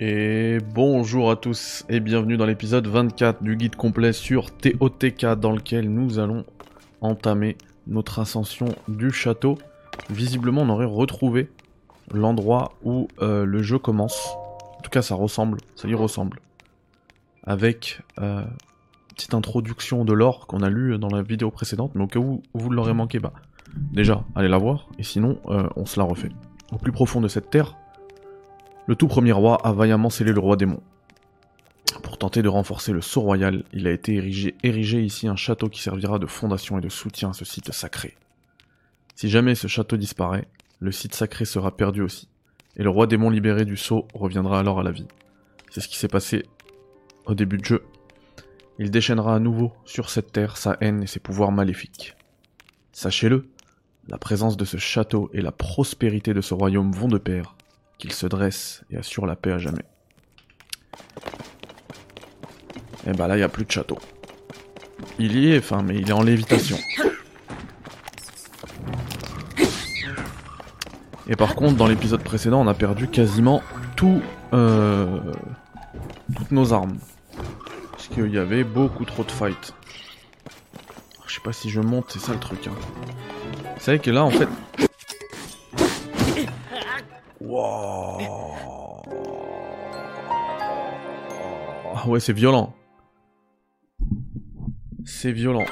Et bonjour à tous et bienvenue dans l'épisode 24 du guide complet sur TOTK dans lequel nous allons entamer notre ascension du château. Visiblement on aurait retrouvé l'endroit où euh, le jeu commence. En tout cas ça ressemble, ça y ressemble. Avec euh, petite introduction de l'or qu'on a lu dans la vidéo précédente, mais au cas où vous l'aurez manqué, bah déjà allez la voir, et sinon euh, on se la refait. Au plus profond de cette terre, le tout premier roi a vaillamment scellé le roi démon. Pour tenter de renforcer le sceau royal, il a été érigé, ici un château qui servira de fondation et de soutien à ce site sacré. Si jamais ce château disparaît, le site sacré sera perdu aussi, et le roi démon libéré du sceau reviendra alors à la vie. C'est ce qui s'est passé au début de jeu. Il déchaînera à nouveau sur cette terre sa haine et ses pouvoirs maléfiques. Sachez-le, la présence de ce château et la prospérité de ce royaume vont de pair, qu'il se dresse et assure la paix à jamais. Et bah là, il n'y a plus de château. Il y est, enfin, mais il est en lévitation. Et par contre, dans l'épisode précédent, on a perdu quasiment tout, euh, toutes nos armes. Parce qu'il y avait beaucoup trop de fights. Je sais pas si je monte, c'est ça le truc. Hein. Vous savez que là, en fait, Ah ouais, c'est violent. C'est violent.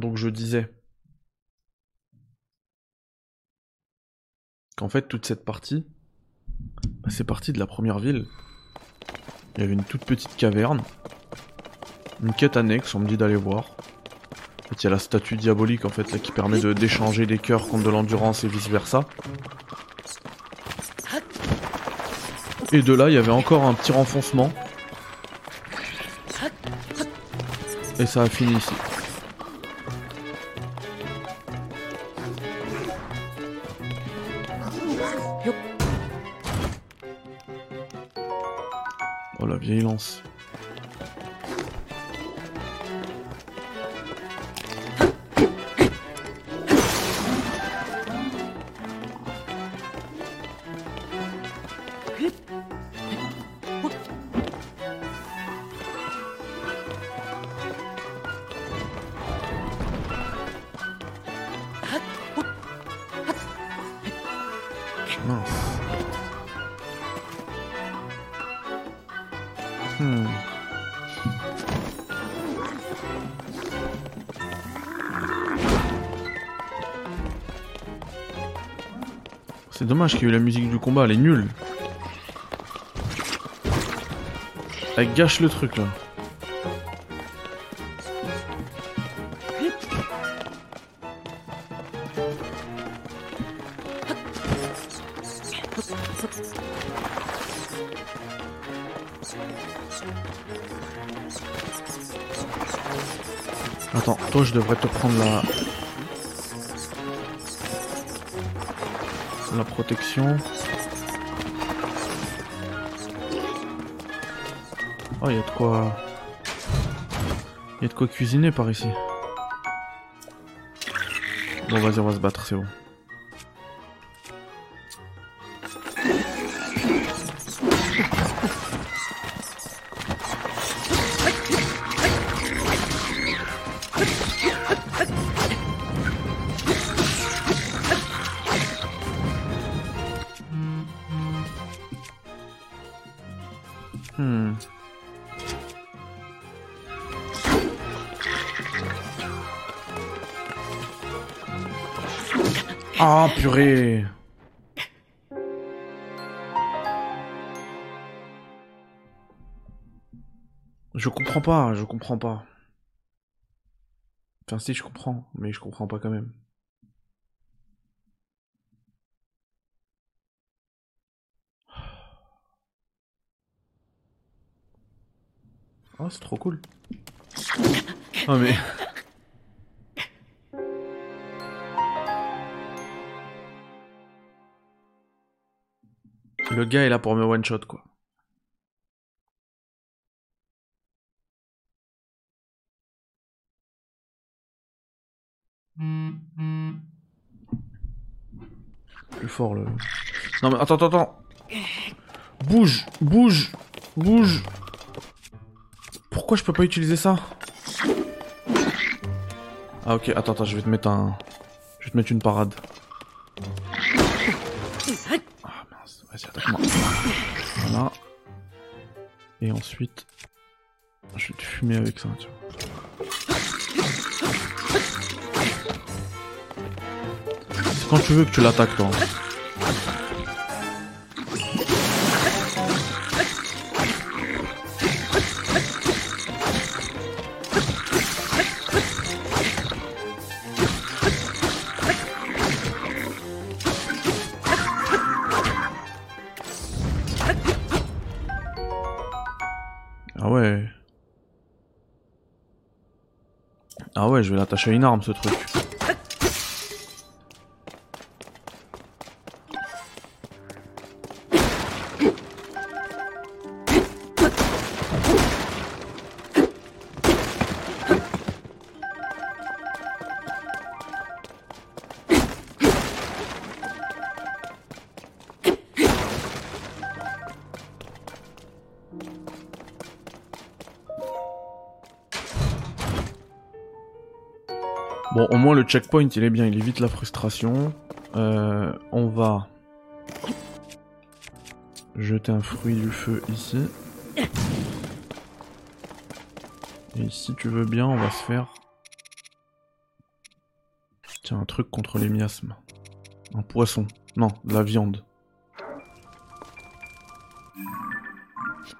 Donc je disais qu'en fait toute cette partie, bah, c'est parti de la première ville. Il y avait une toute petite caverne, une quête annexe, on me dit d'aller voir. Il y a la statue diabolique en fait qui permet de d'échanger des cœurs contre de l'endurance et vice versa. Et de là, il y avait encore un petit renfoncement. Et ça a fini ici. Dommage qu'il eu la musique du combat, elle est nulle. Elle gâche le truc là. Attends, toi je devrais te prendre la... La protection. Oh, il y a de quoi... Il y a de quoi cuisiner par ici. Bon, vas-y, on va se battre, c'est bon. Je comprends pas, je comprends pas. Enfin si, je comprends, mais je comprends pas quand même. Oh, c'est trop cool. Oh mais... Le gars est là pour me one-shot, quoi. Plus fort le... Non mais attends, attends, attends Bouge Bouge Bouge Pourquoi je peux pas utiliser ça? Ah ok, attends, attends, je vais te mettre un... Je vais te mettre une parade. Voilà. Et ensuite... Je vais te fumer avec ça, tu vois. C'est quand tu veux que tu l'attaques, toi. Ah ouais, je vais l'attacher à une arme, ce truc. Checkpoint, il est bien, il évite la frustration. Euh, on va jeter un fruit du feu ici. Et si tu veux bien, on va se faire... Tiens, un truc contre les miasmes. Un poisson. Non, de la viande.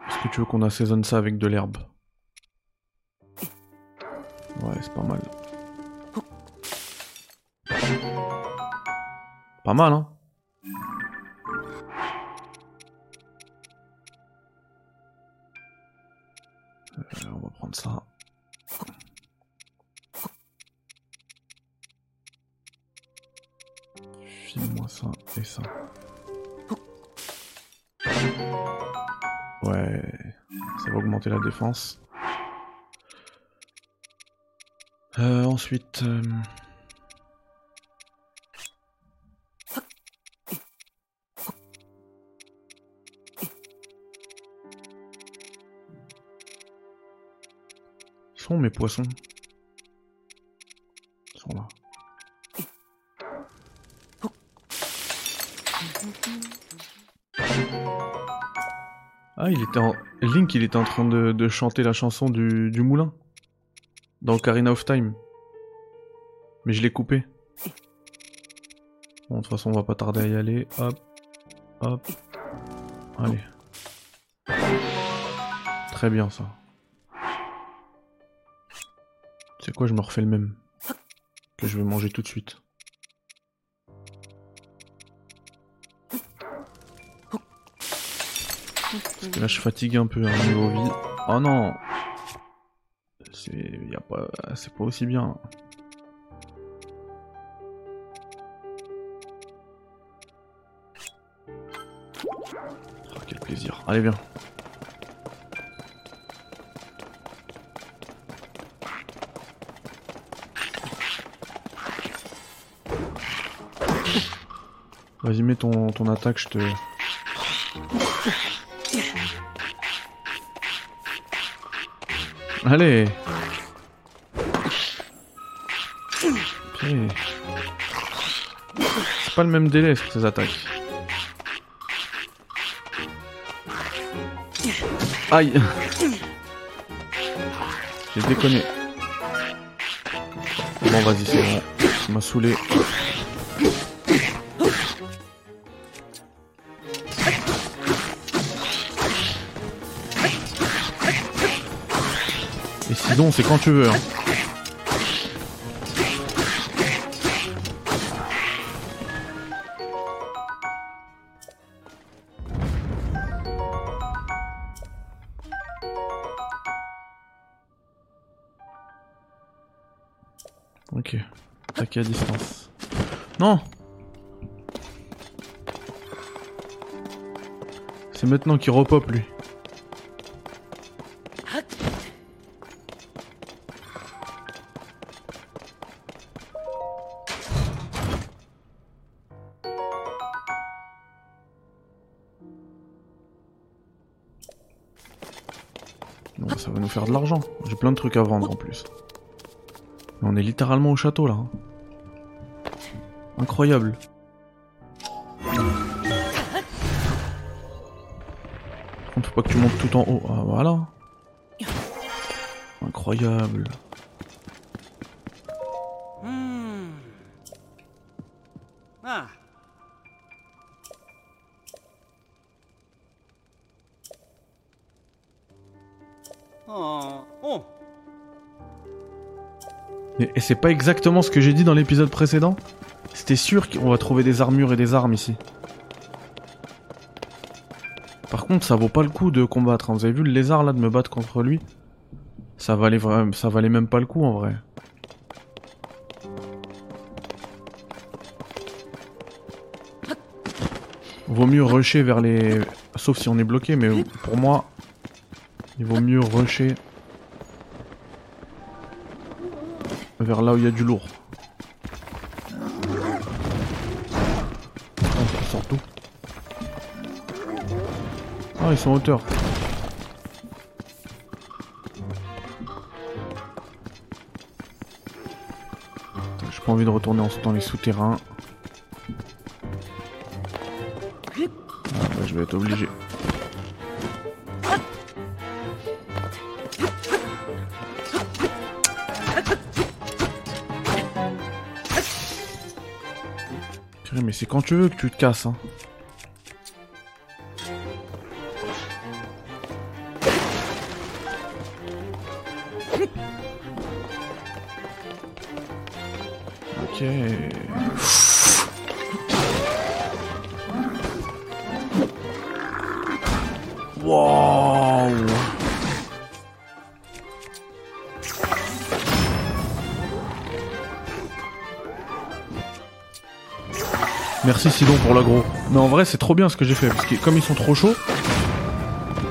Est-ce que tu veux qu'on assaisonne ça avec de l'herbe? Ouais, c'est pas mal. Pas mal, hein Euh, On va prendre ça. File-moi ça et ça. Ouais, ça va augmenter la défense. Euh, ensuite... euh, mes poissons sont là. Ah, il était en... Link, il était en train de, chanter la chanson du, du moulin. Dans Ocarina of Time. Mais je l'ai coupé. Bon, de toute façon, on va pas tarder à y aller. Hop. Hop. Allez. Très bien, ça. C'est quoi, je me refais le même. Que je vais manger tout de suite. Parce que là, je fatigue un peu, hein, niveau vie. Oh non C'est... Pas... Pas aussi bien. Oh, quel plaisir. Allez, viens. Vas-y, mets ton, ton attaque, je te... Allez. C'est pas le même délai sur ces attaques. Aïe J'ai déconné. Bon vas-y c'est bon. Ça m'a saoulé. C'est quand tu veux. Hein. Ok. Attaquer à distance. Non C'est maintenant qu'il repop lui. De l'argent. J'ai plein de trucs à vendre en plus. On est littéralement au château là. hein. Incroyable. Par contre, faut pas que tu montes tout en haut. Ah, voilà. Incroyable. Et, c'est pas exactement ce que j'ai dit dans l'épisode précédent C'était sûr qu'on va trouver des armures et des armes ici. Par contre, ça vaut pas le coup de combattre. hein. Vous avez vu le lézard là de me battre contre lui? Ça valait ça valait même pas le coup en vrai. Vaut mieux rusher vers les. Sauf si on est bloqué, mais pour moi, il vaut mieux rusher vers là où il y a du lourd. Sort d'où Ah, ils sont en hauteur. J'ai pas envie de retourner en- dans les souterrains. Ah, bah, je vais être obligé. C'est quand tu veux que tu te casses, hein. Ok. Merci Sidon pour l'agro. Mais en vrai, c'est trop bien ce que j'ai fait. Parce que comme ils sont trop chauds,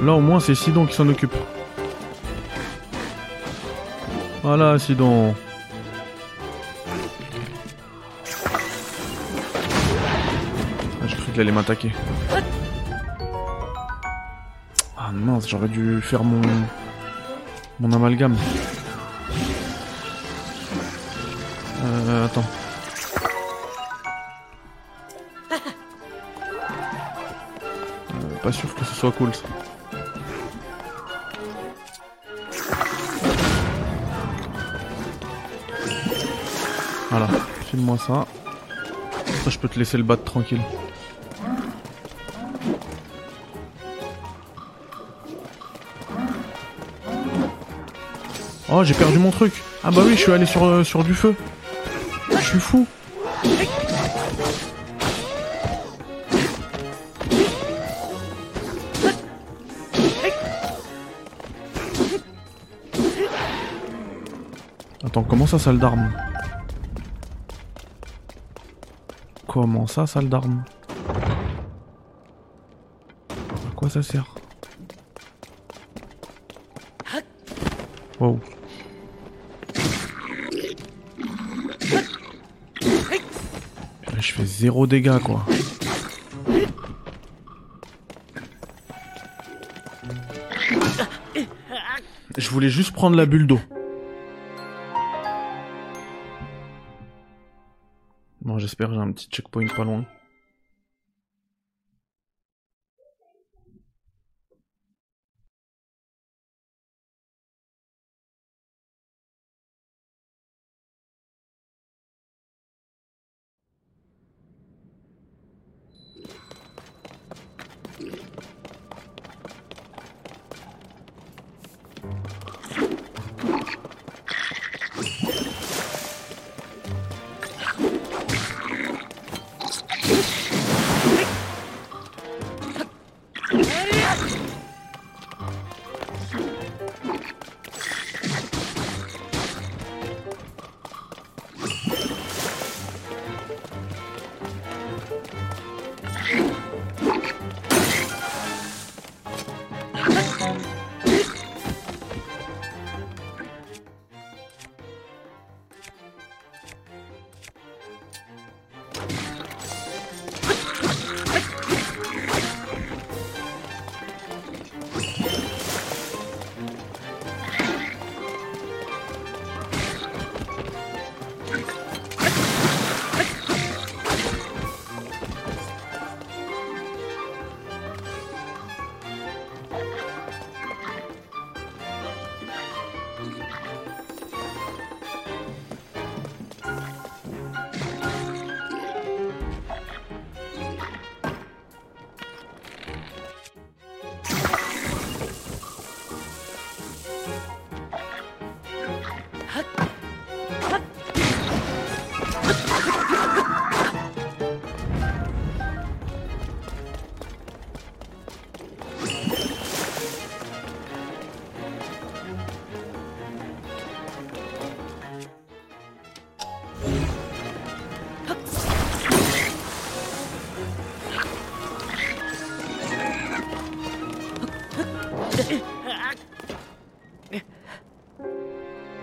là au moins c'est Sidon qui s'en occupe. Voilà Sidon. Ah, j'ai cru qu'il allait m'attaquer. Ah mince, j'aurais dû faire mon... Mon amalgame. Cool ça. Voilà, file-moi ça. Ça, je peux te laisser le battre tranquille. Oh, j'ai perdu mon truc. Ah bah oui, je suis allé sur, euh, sur du feu. Je suis fou. Comment ça, salle d'armes Comment ça, salle d'armes À quoi ça sert Wow. Je fais zéro dégâts, quoi. Je voulais juste prendre la bulle d'eau. J'espère j'ai un petit checkpoint pas loin.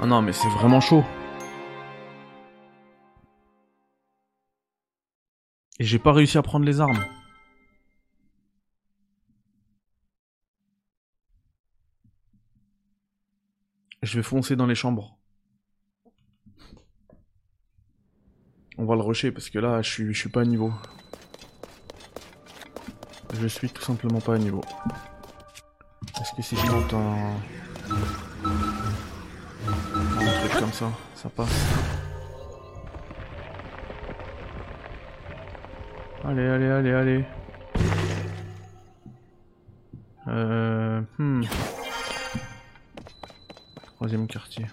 Non, mais c'est vraiment chaud. Et j'ai pas réussi à prendre les armes. Je vais foncer dans les chambres. On va le rusher parce que là, je suis, je suis pas à niveau. Je suis tout simplement pas à niveau. Est-ce que si je monte un... ça passe Allez, allez, allez, allez. Euh... Hmm. Troisième quartier.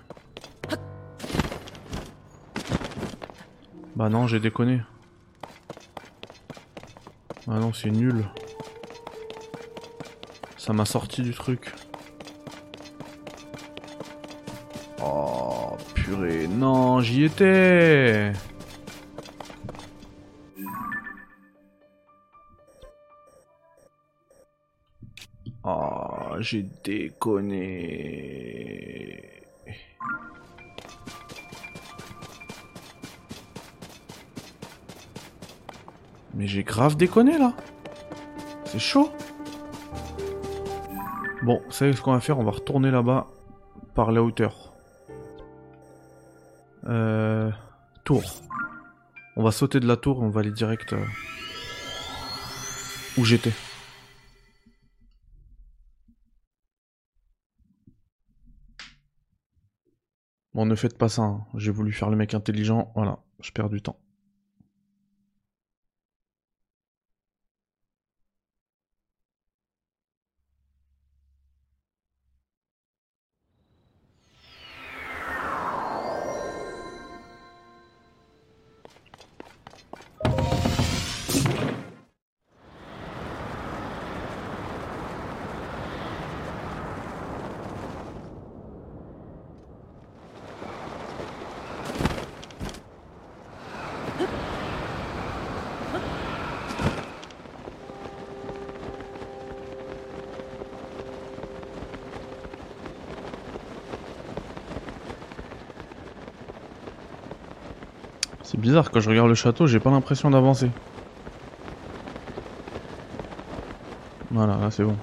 Bah non, j'ai déconné. Ah non, c'est nul. Ça m'a sorti du truc. Non, j'y étais Oh, j'ai déconné. Mais j'ai grave déconné là. C'est chaud. Bon, vous savez ce qu'on va faire? On va retourner là-bas par la hauteur. Euh, tour. On va sauter de la tour on va aller direct euh, où j'étais. Bon, ne faites pas ça. hein. J'ai voulu faire le mec intelligent. Voilà, je perds du temps. Quand je regarde le château, j'ai pas l'impression d'avancer. Voilà, là c'est bon.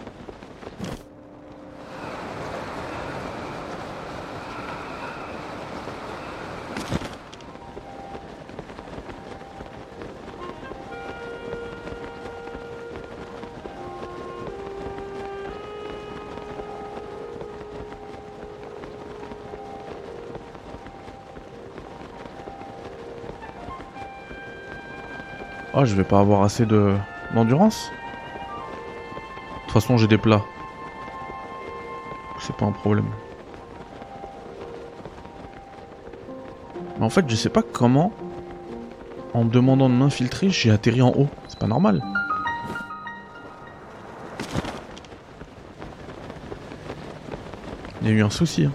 Ah, je vais pas avoir assez de d'endurance. De toute façon, j'ai des plats. C'est pas un problème. Mais en fait, je sais pas comment, en demandant de m'infiltrer, j'ai atterri en haut. C'est pas normal. Il y a eu un souci. hein.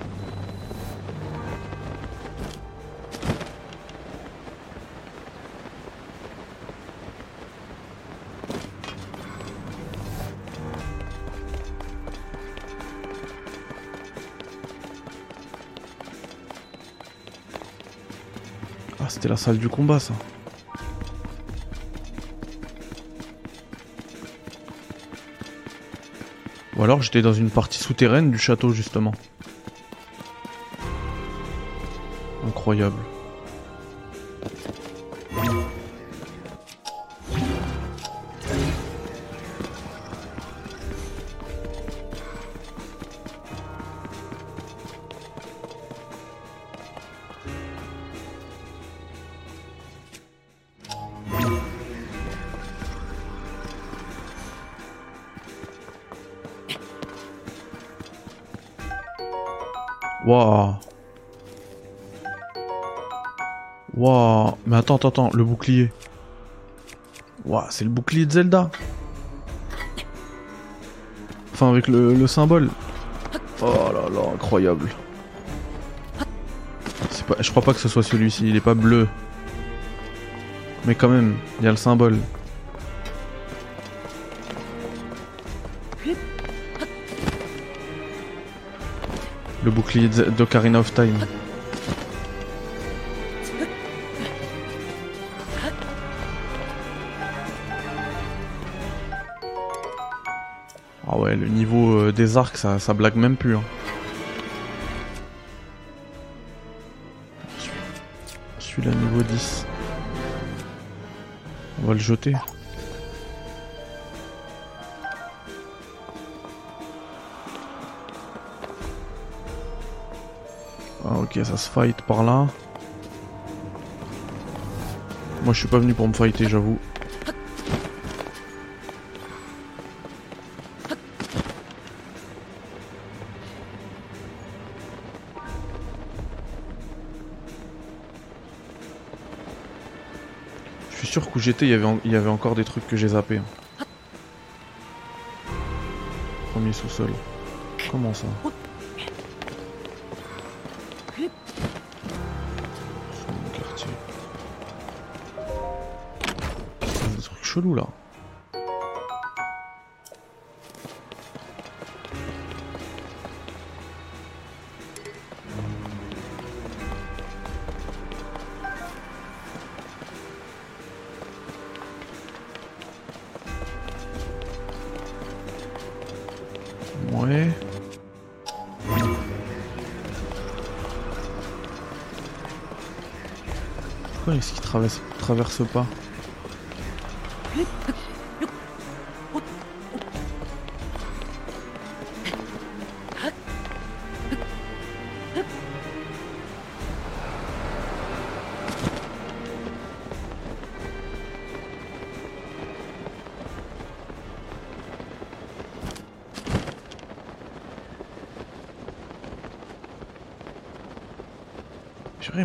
C'était la salle du combat, ça. Ou alors j'étais dans une partie souterraine du château, justement. Incroyable. Waouh. Mais attends, attends, attends, le bouclier. Waouh, c'est le bouclier de Zelda. Enfin, avec le, le symbole. Oh là là, incroyable. Je crois pas que ce soit celui-ci, il est pas bleu. Mais quand même, il y a le symbole. Le bouclier d'Ocarina of Time. Des arcs, ça, ça blague même plus. Hein. Celui-là, niveau 10. On va le jeter. Ah ok, ça se fight par là. Moi je suis pas venu pour me fighter, j'avoue. J'étais, il y avait encore des trucs que j'ai zappés. hein. Premier sous-sol. Comment ça? C'est mon quartier. Des trucs chelous là. Pourquoi est-ce qu'il traverse, traverse pas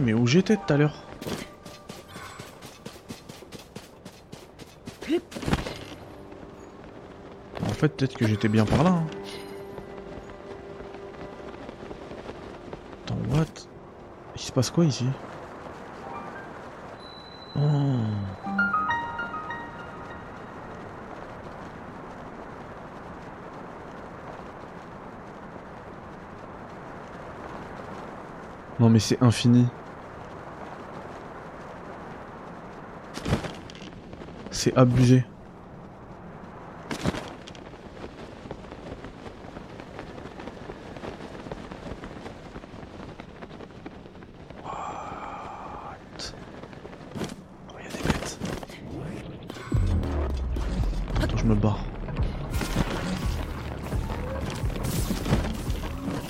mais où j'étais tout à l'heure? Fait, peut-être que j'étais bien par là. hein. Attends, what? Il se passe quoi ici? Oh. Non mais c'est infini. C'est abusé.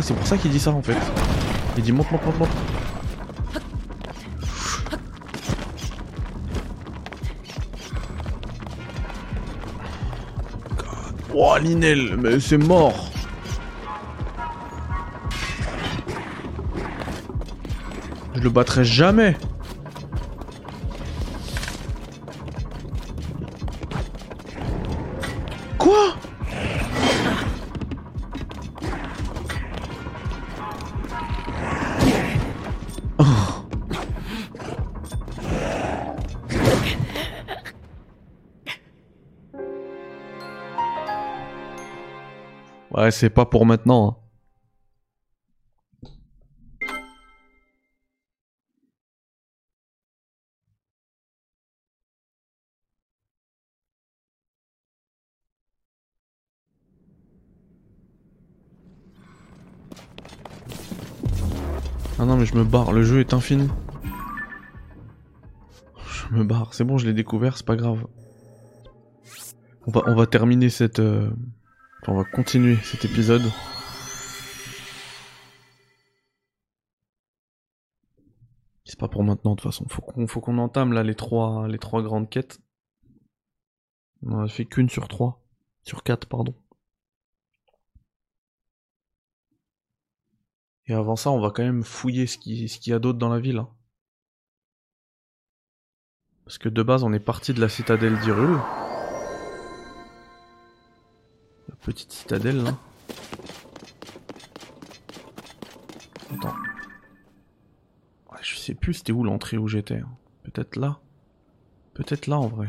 Ah, c'est pour ça qu'il dit ça en fait. Il dit monte, monte, monte, monte. Wouah, Linel, mais c'est mort Je le battrai jamais C'est pas pour maintenant. hein. Ah non mais je me barre, le jeu est infini. Je me barre, c'est bon, je l'ai découvert, c'est pas grave. On va, terminer cette... euh, on va continuer cet épisode. C'est pas pour maintenant de toute façon, faut qu'on faut qu'on entame là les trois, grandes quêtes. On en a fait qu'une sur trois. Sur quatre, pardon. Et avant ça, on va quand même fouiller ce qui- qu'il y a d'autre dans la ville. hein. Parce que de base, on est parti de la citadelle d'Hyrule petite citadelle là. Attends. Je sais plus c'était où l'entrée où j'étais. Hein. Peut-être là. Peut-être là en vrai.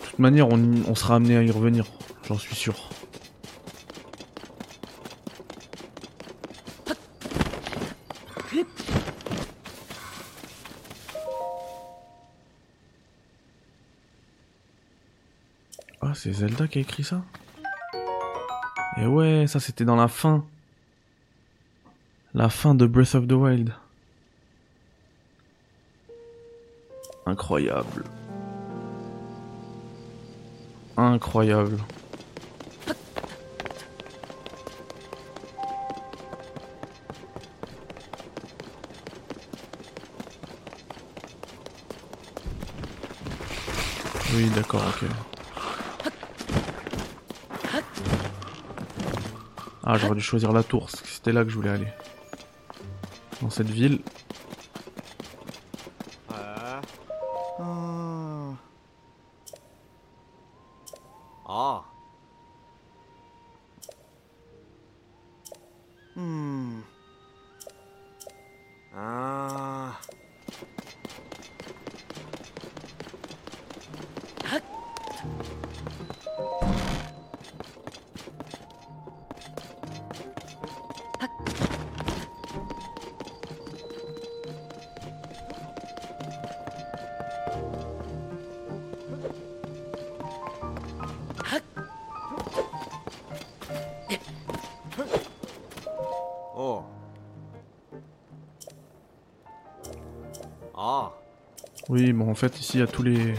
De toute manière, on sera amené à y revenir, j'en suis sûr. C'est Zelda qui a écrit ça? Et ouais, ça c'était dans la fin. La fin de Breath of the Wild. Incroyable. Incroyable. Oui, d'accord, ok. Ah, j'aurais dû choisir la tour, c'était là que je voulais aller. Dans cette ville. Ah. Ah. Hmm. Oui, bon, en fait, ici, il y a tous les...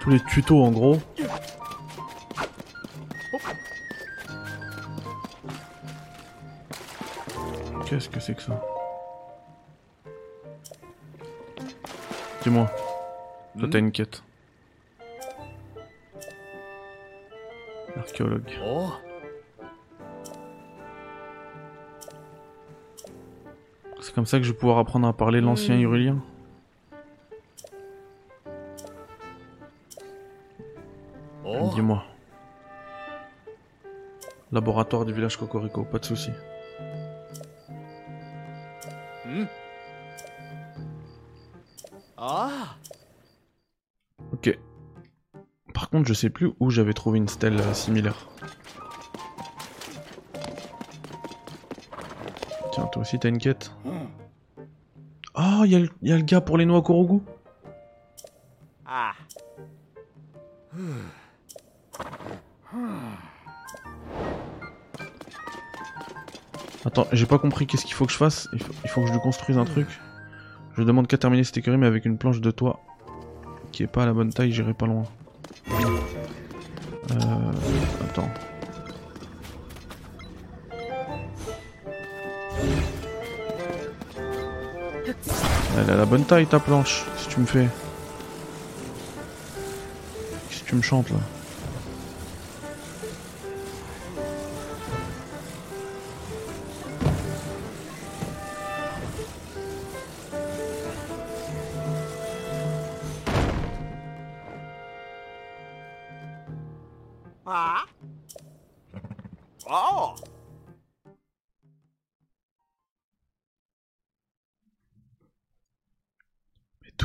Tous les tutos, en gros. Qu'est-ce que c'est que ça? Dis-moi. Toi, Hmm. t'as une quête. Archéologue. Oh. C'est comme ça que je vais pouvoir apprendre à parler l'ancien Hmm. Oh. Dis-moi. Laboratoire du village Cocorico, pas de souci. Hmm. Ah. Ok. Par contre, je sais plus où j'avais trouvé une stèle euh, similaire. Tiens, toi aussi t'as une quête. Oh, il y, y a le gars pour les noix Korogu. Ah. Attends, j'ai pas compris qu'est-ce qu'il faut que je fasse. Il faut, il faut que je lui construise un truc. Je demande qu'à terminer cette écurie, mais avec une planche de toit qui est pas à la bonne taille, j'irai pas loin. Euh. Attends. Elle a la bonne taille ta planche, si tu me fais. Que tu me chantes là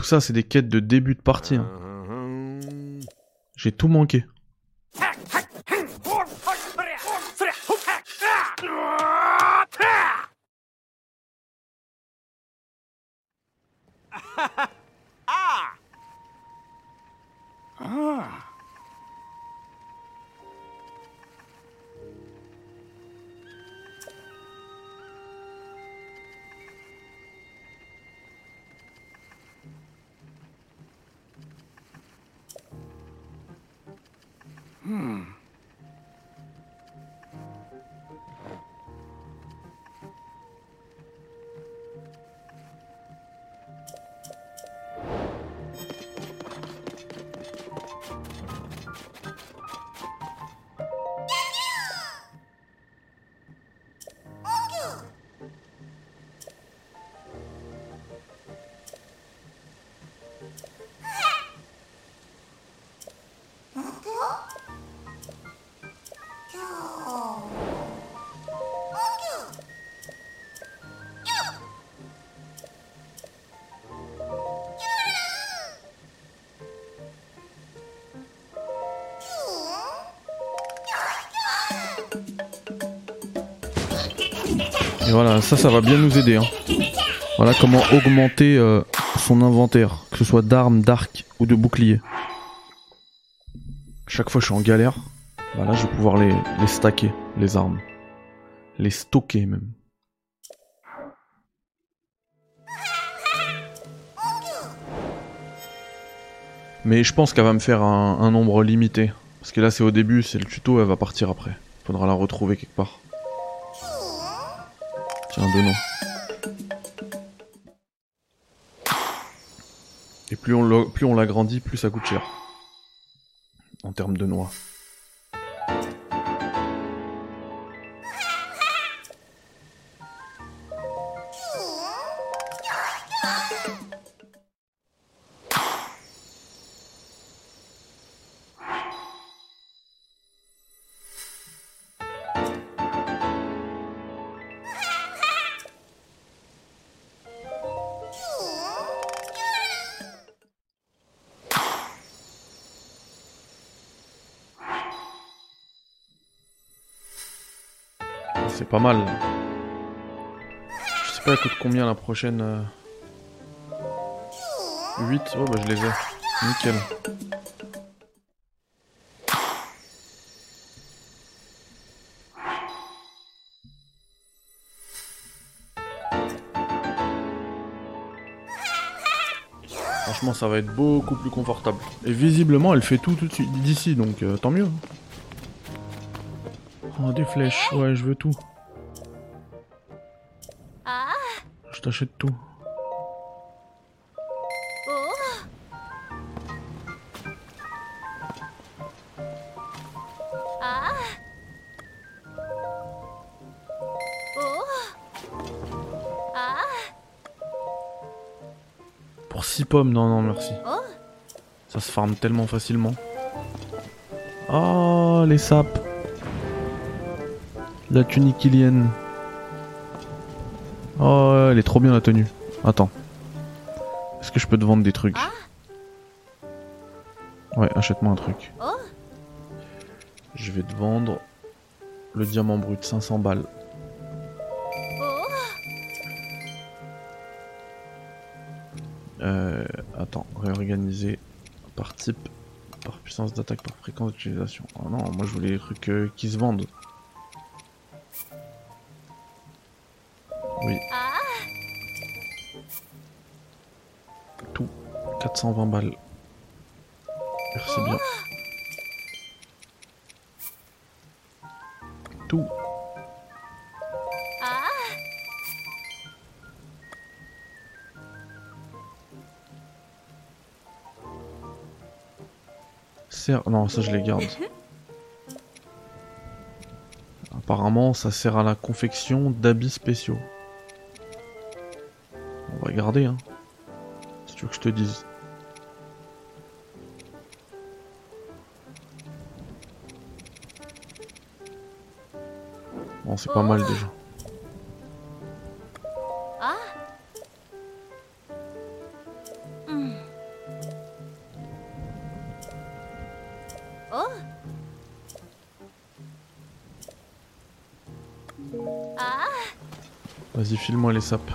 Tout ça, c'est des quêtes de début de partie. hein. Hmm. J'ai tout manqué. Et voilà, ça, ça va bien nous aider. Hein. Voilà comment augmenter euh, son inventaire, que ce soit d'armes, d'arcs ou de boucliers. Chaque fois je suis en galère, bah là je vais pouvoir les, les stacker, les armes. Les stocker même. Mais je pense qu'elle va me faire un, un nombre limité. Parce que là c'est au début, c'est le tuto, elle va partir après. Faudra la retrouver quelque part. Tiens, deux noms. Et plus on l'agrandit, plus ça coûte cher. En termes de noix. C'est pas mal. Je sais pas, elle coûte combien la prochaine euh... 8 Oh bah je les ai. Nickel. Franchement, ça va être beaucoup plus confortable. Et visiblement, elle fait tout tout de suite d'ici, donc euh, tant mieux. Oh, des flèches. Ouais, je veux tout. Je t'achète tout. Pour 6 pommes, non, non, merci. Ça se farme tellement facilement. Oh, les sapes. La tunique ilienne. Oh, elle est trop bien la tenue. Attends. Est-ce que je peux te vendre des trucs Ah. Ouais, achète-moi un truc. Oh Je vais te vendre le diamant brut, 500 balles. Oh Euh, attends, réorganiser par type, par puissance d'attaque, par fréquence d'utilisation. Oh non, moi je voulais les trucs euh, qui se vendent. Oui, Ah tout. 420 balles. Merci bien. Tout. Ah. Non, ça je les garde. Apparemment, ça sert à la confection d'habits spéciaux. On va garder, hein. Si tu veux que je te dise. Bon, c'est pas mal déjà. Ah Hmm. Oh Ah Vas-y, file-moi les sapes.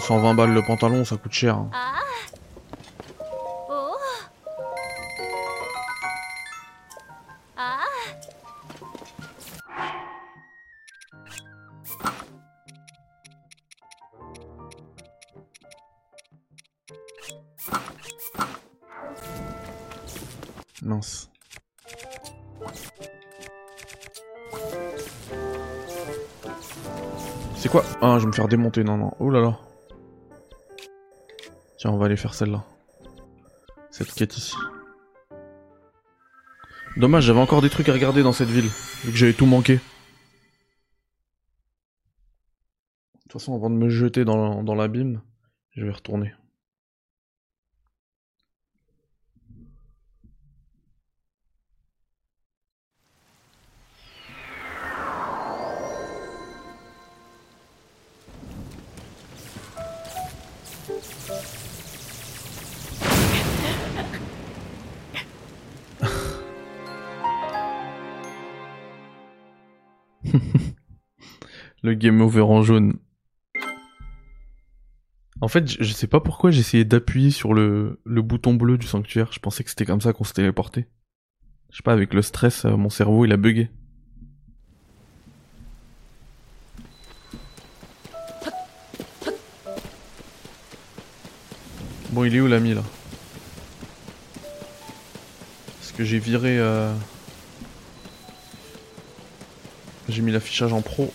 120 balles le pantalon, ça coûte cher. hein. Ah Oh Ah Mince. C'est quoi? Ah, je vais me faire démonter, non, non. Oh là là. Tiens, on va aller faire celle-là. Cette quête ici. Dommage, j'avais encore des trucs à regarder dans cette ville, vu que j'avais tout manqué. De toute façon, avant de me jeter dans, dans l'abîme, je vais retourner. Le game over en jaune. En fait, je sais pas pourquoi essayé d'appuyer sur le, le bouton bleu du sanctuaire. Je pensais que c'était comme ça qu'on se téléportait. Je sais pas, avec le stress, euh, mon cerveau il a bugué. Bon, il est où l'ami là? Parce que j'ai viré. euh, J'ai mis l'affichage en pro.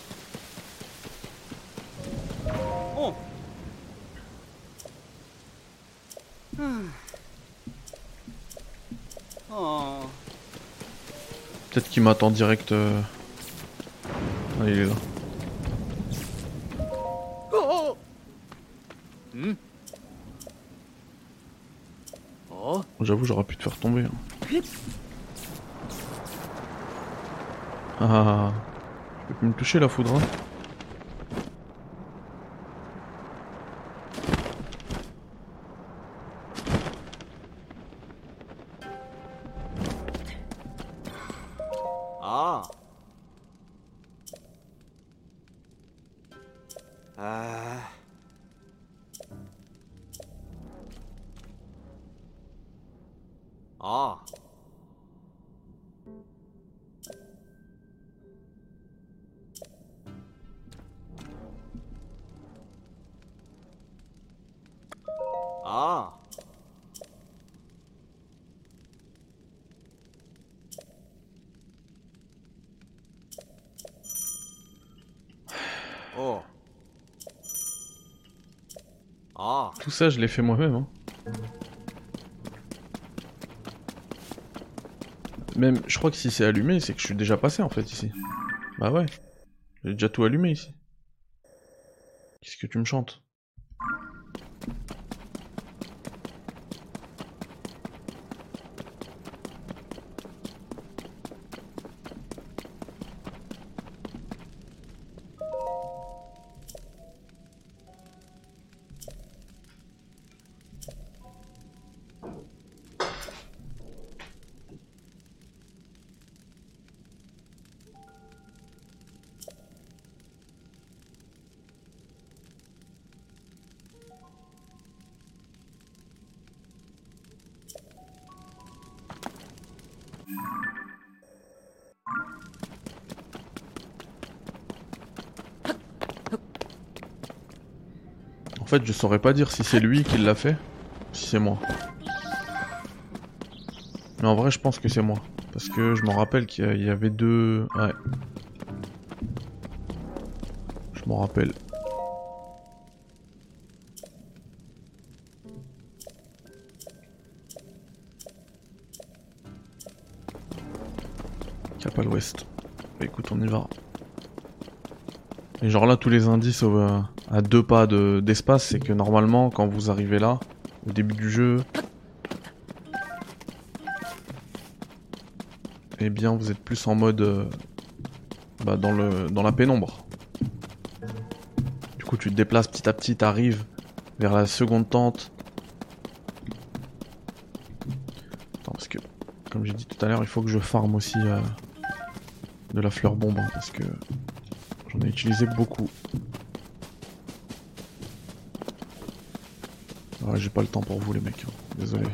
Peut-être qu'il m'attend direct. euh. Ah, il est là. J'avoue, j'aurais pu te faire tomber. hein. Ah, ah, ah. Tu peux plus me toucher la foudre. hein. Ça, je l'ai fait moi-même. hein. Même, je crois que si c'est allumé, c'est que je suis déjà passé en fait ici. Bah ouais. J'ai déjà tout allumé ici. Qu'est-ce que tu me chantes? En fait, je saurais pas dire si c'est lui qui l'a fait, si c'est moi. Mais en vrai, je pense que c'est moi. Parce que je me rappelle qu'il y avait deux... Ouais. Je m'en rappelle. Cap à l'ouest. Bah, écoute, on y va. Et genre là, tous les indices euh, à deux pas de- d'espace, c'est que normalement, quand vous arrivez là, au début du jeu, eh bien, vous êtes plus en mode euh, bah, dans, le, dans la pénombre. Du coup, tu te déplaces petit à petit, t'arrives vers la seconde tente. Attends, parce que, comme j'ai dit tout à l'heure, il faut que je farm aussi euh, de la fleur bombe, hein, parce que j'en ai utilisé beaucoup. J'ai pas le temps pour vous les mecs, hein. désolé.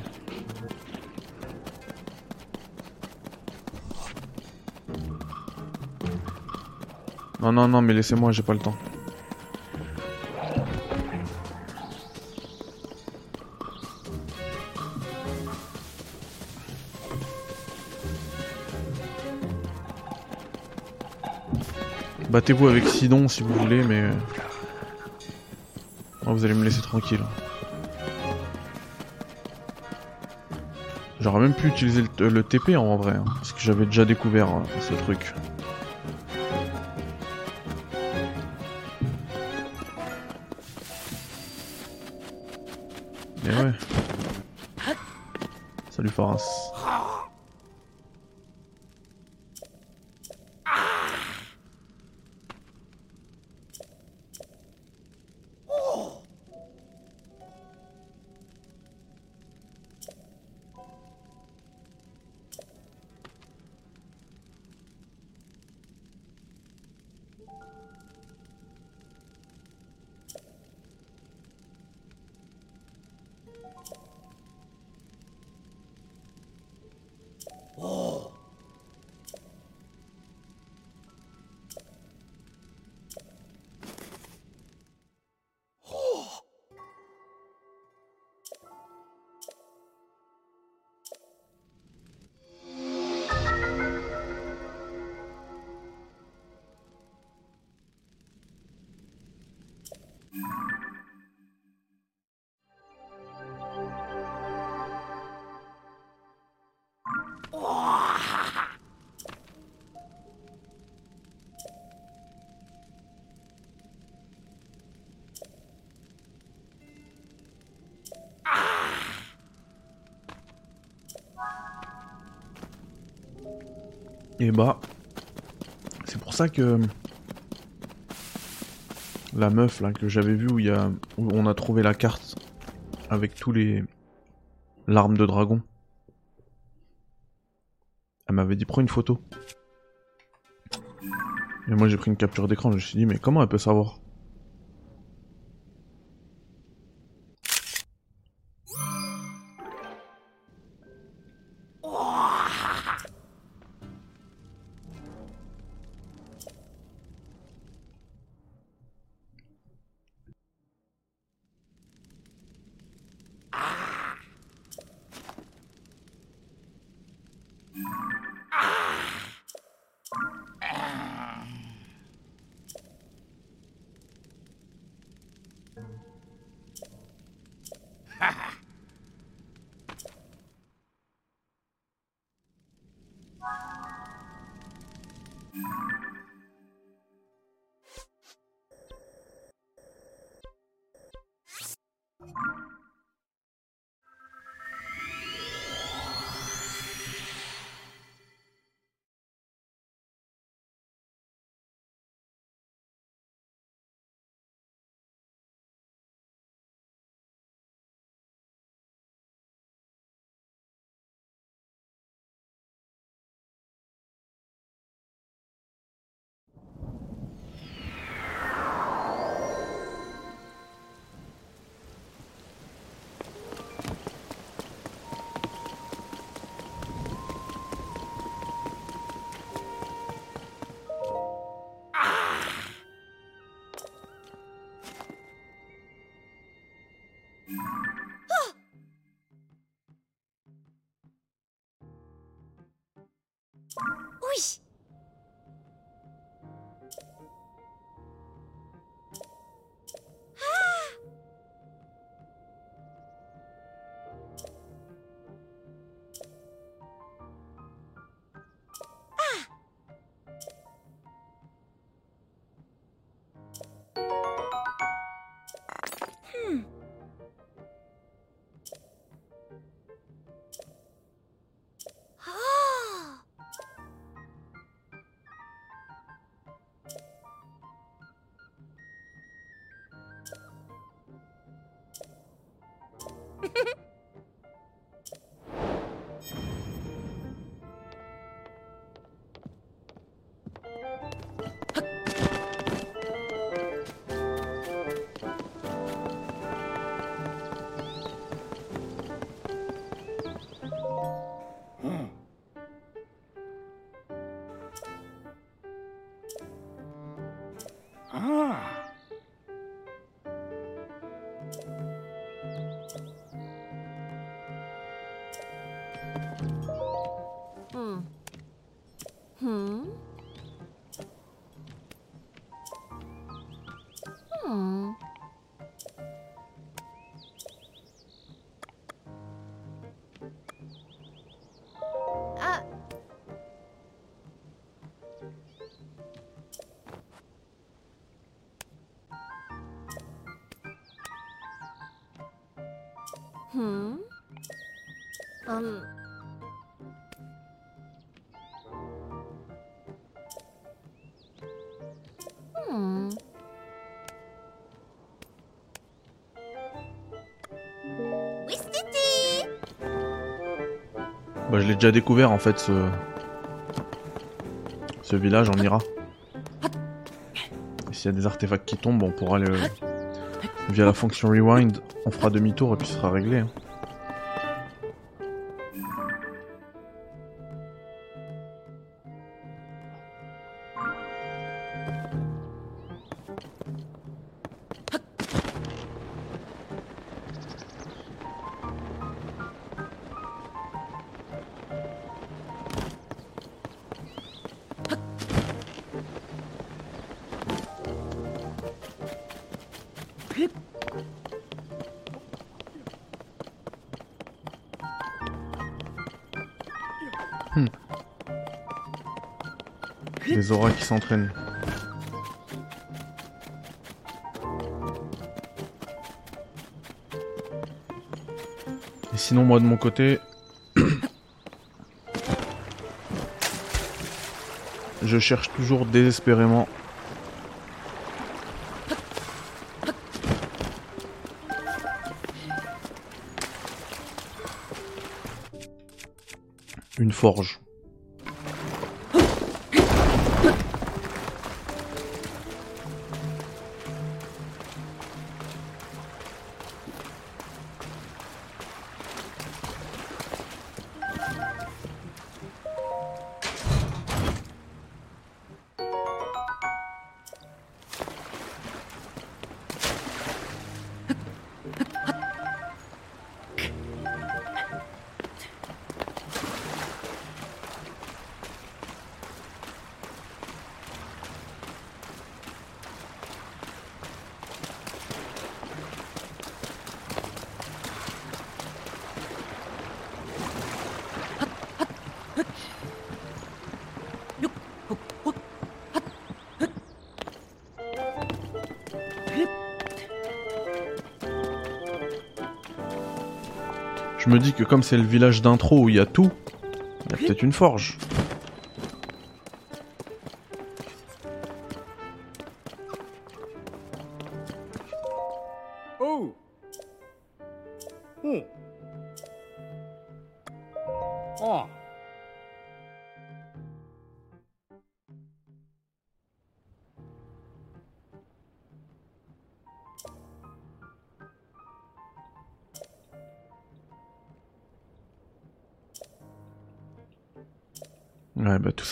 Non, non, non, mais laissez-moi, j'ai pas le temps. Battez-vous avec Sidon si vous voulez, mais... Moi, vous allez me laisser tranquille. J'aurais même pu utiliser le, TP en vrai, hein, parce que j'avais déjà découvert hein, ce truc. Mais ouais. Salut Faras. Et bah, c'est pour ça que la meuf là que j'avais vue où, on a trouvé la carte avec tous les l'arme de dragon. Elle m'avait dit prends une photo. Et moi j'ai pris une capture d'écran, je me suis dit mais comment elle peut savoir? Oui. Ah. Hmm. Um. Hmm. Bah je l'ai déjà découvert en fait ce... Ce village, on ira. S'il y a des artefacts qui tombent, on pourra le... Via la fonction rewind, on fera demi-tour et puis ce sera réglé. hein. s'entraîne. Et sinon, moi de mon côté, je cherche toujours désespérément une forge. Je me dis que comme c'est le village d'intro où il y a tout, il y a peut-être une forge.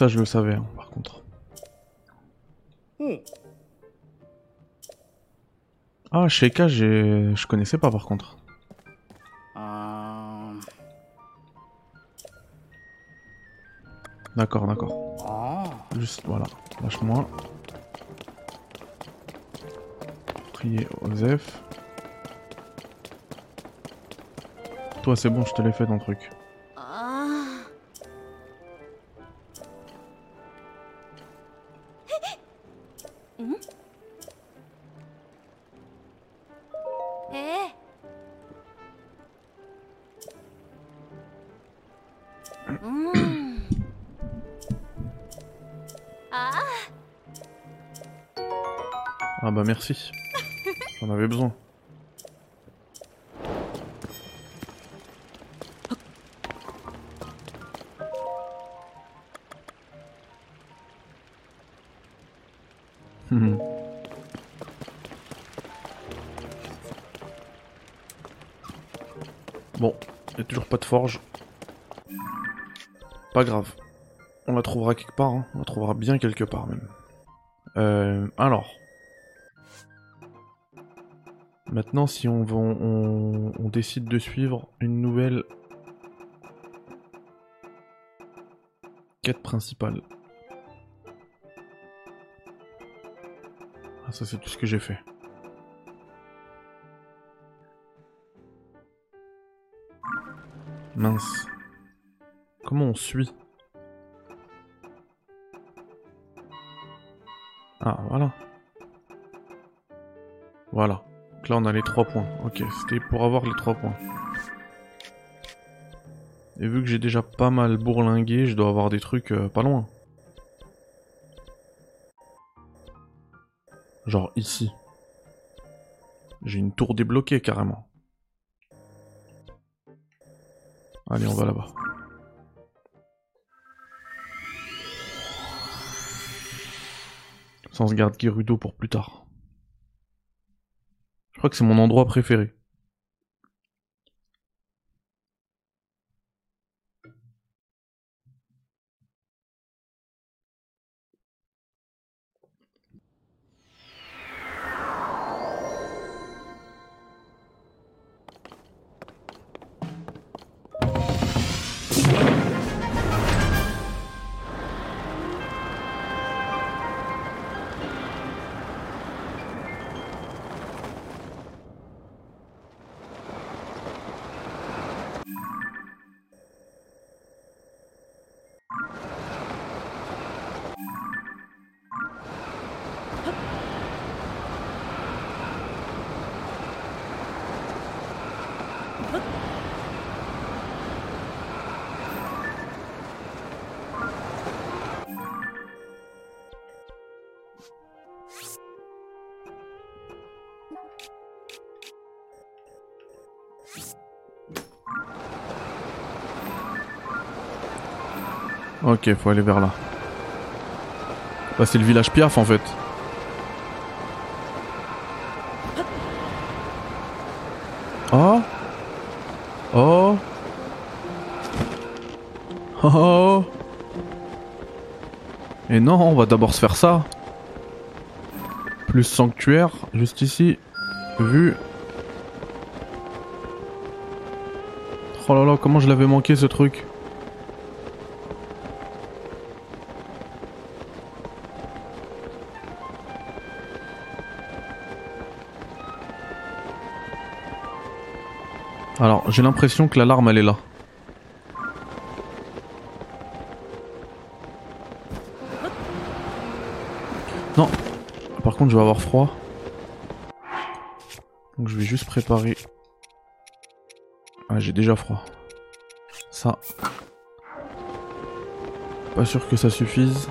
Ça je le savais, hein, par contre. Hmm. Ah, Sheikah, je connaissais pas par contre. Euh... D'accord, d'accord. Oh. Juste, voilà. Lâche-moi. Prier Osef. Toi, c'est bon, je te l'ai fait ton truc. Merci. J'en avais besoin. Bon, a toujours pas de forge. Pas grave. On la trouvera quelque part, hein. on la trouvera bien quelque part même. Euh, alors. Maintenant, si on, va, on, on décide de suivre une nouvelle quête principale. Ah, ça c'est tout ce que j'ai fait. Mince. Comment on suit? Ah, voilà. Voilà. Là, on a les 3 points. Ok, c'était pour avoir les 3 points. Et vu que j'ai déjà pas mal bourlingué, je dois avoir des trucs euh, pas loin. Genre ici. J'ai une tour débloquée carrément. Allez, on va là-bas. Sans garde Gerudo pour plus tard. Je crois que c'est mon endroit préféré. Ok, faut aller vers là. Bah, c'est le village Piaf en fait. Oh Oh Oh Et non, on va d'abord se faire ça. Plus sanctuaire, juste ici. Vu. Oh là là, comment je l'avais manqué ce truc. Alors, j'ai l'impression que l'alarme elle est là. Non. Par contre, je vais avoir froid. Donc je vais juste préparer. Ah, j'ai déjà froid. Ça. Pas sûr que ça suffise.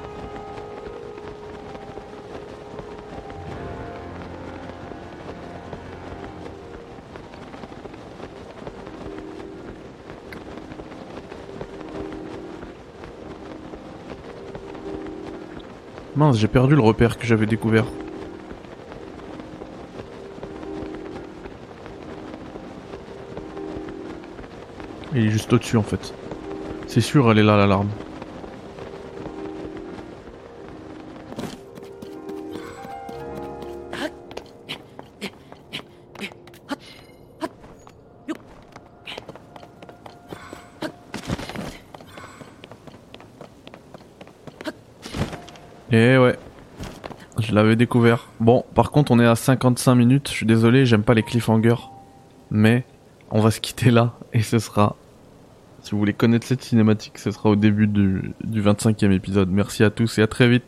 Mince, j'ai perdu le repère que j'avais découvert. Il est juste au-dessus en fait. C'est sûr, elle est là l'alarme. L'avais découvert. Bon, par contre, on est à 55 minutes. Je suis désolé, j'aime pas les cliffhangers. Mais on va se quitter là. Et ce sera. Si vous voulez connaître cette cinématique, ce sera au début du, du 25e épisode. Merci à tous et à très vite.